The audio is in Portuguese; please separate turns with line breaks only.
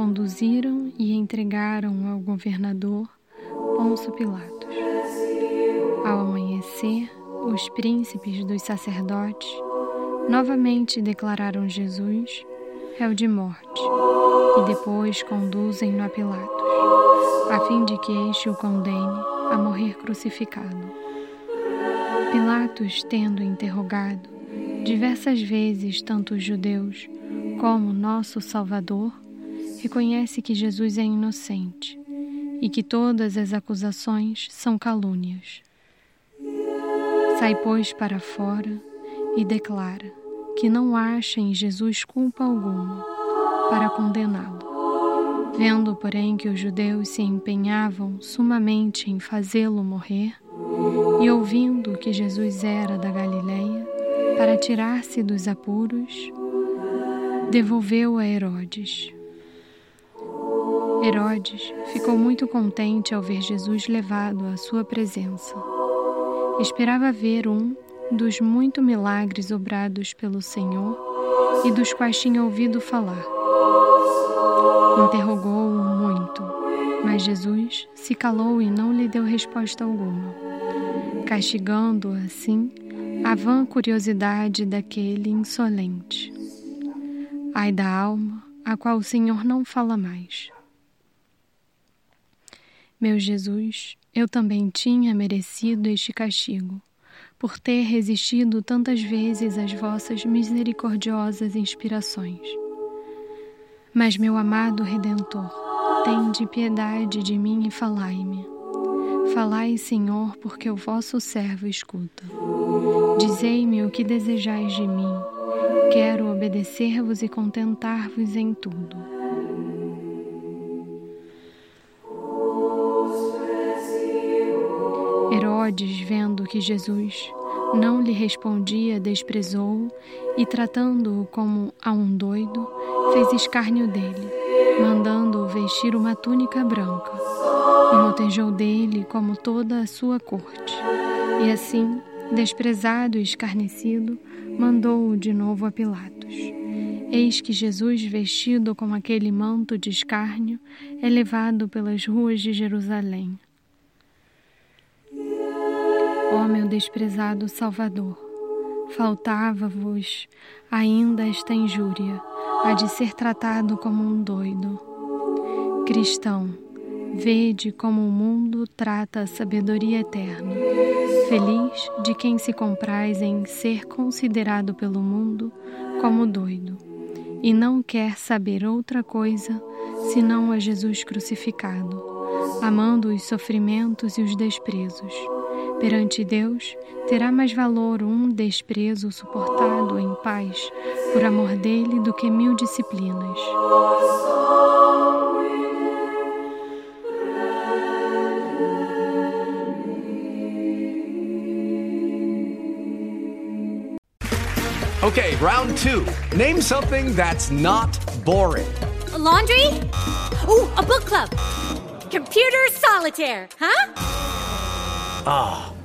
Conduziram e entregaram ao governador Pôncio Pilatos. Ao amanhecer, os príncipes dos sacerdotes novamente declararam Jesus réu de morte e depois conduzem-no a Pilatos, a fim de que este o condene a morrer crucificado. Pilatos, tendo interrogado diversas vezes tanto os judeus como nosso Salvador, reconhece que Jesus é inocente e que todas as acusações são calúnias. Sai, pois, para fora e declara que não acha em Jesus culpa alguma para condená-lo. Vendo, porém, que os judeus se empenhavam sumamente em fazê-lo morrer, e ouvindo que Jesus era da Galileia, para tirar-se dos apuros, devolveu a Herodes. Herodes ficou muito contente ao ver Jesus levado à sua presença. Esperava ver um dos muitos milagres obrados pelo Senhor e dos quais tinha ouvido falar. Interrogou-o muito, mas Jesus se calou e não lhe deu resposta alguma, castigando assim a vã curiosidade daquele insolente. Ai da alma a qual o Senhor não fala mais. Meu Jesus, eu também tinha merecido este castigo, por ter resistido tantas vezes às vossas misericordiosas inspirações. Mas, meu amado Redentor, tende piedade de mim e falai-me. Falai, Senhor, porque o vosso servo escuta. Dizei-me o que desejais de mim. Quero obedecer-vos e contentar-vos em tudo. Herodes, vendo que Jesus não lhe respondia, desprezou-o e, tratando-o como a um doido, fez escárnio dele, mandando-o vestir uma túnica branca, e motejou dele como toda a sua corte. E assim, desprezado e escarnecido, mandou-o de novo a Pilatos. Eis que Jesus, vestido com aquele manto de escárnio, é levado pelas ruas de Jerusalém. Meu desprezado Salvador, faltava-vos ainda esta injúria, a de ser tratado como um doido. Cristão, vede como o mundo trata a sabedoria eterna. Feliz de quem se compraz em ser considerado pelo mundo como doido, e não quer saber outra coisa senão a Jesus crucificado, amando os sofrimentos e os desprezos Perante Deus, terá mais valor um desprezo suportado em paz por amor dele do que mil disciplinas.
Okay, round two. Name something that's not boring.
A laundry? Ooh, a book club. Computer solitaire, huh?
Ah, oh,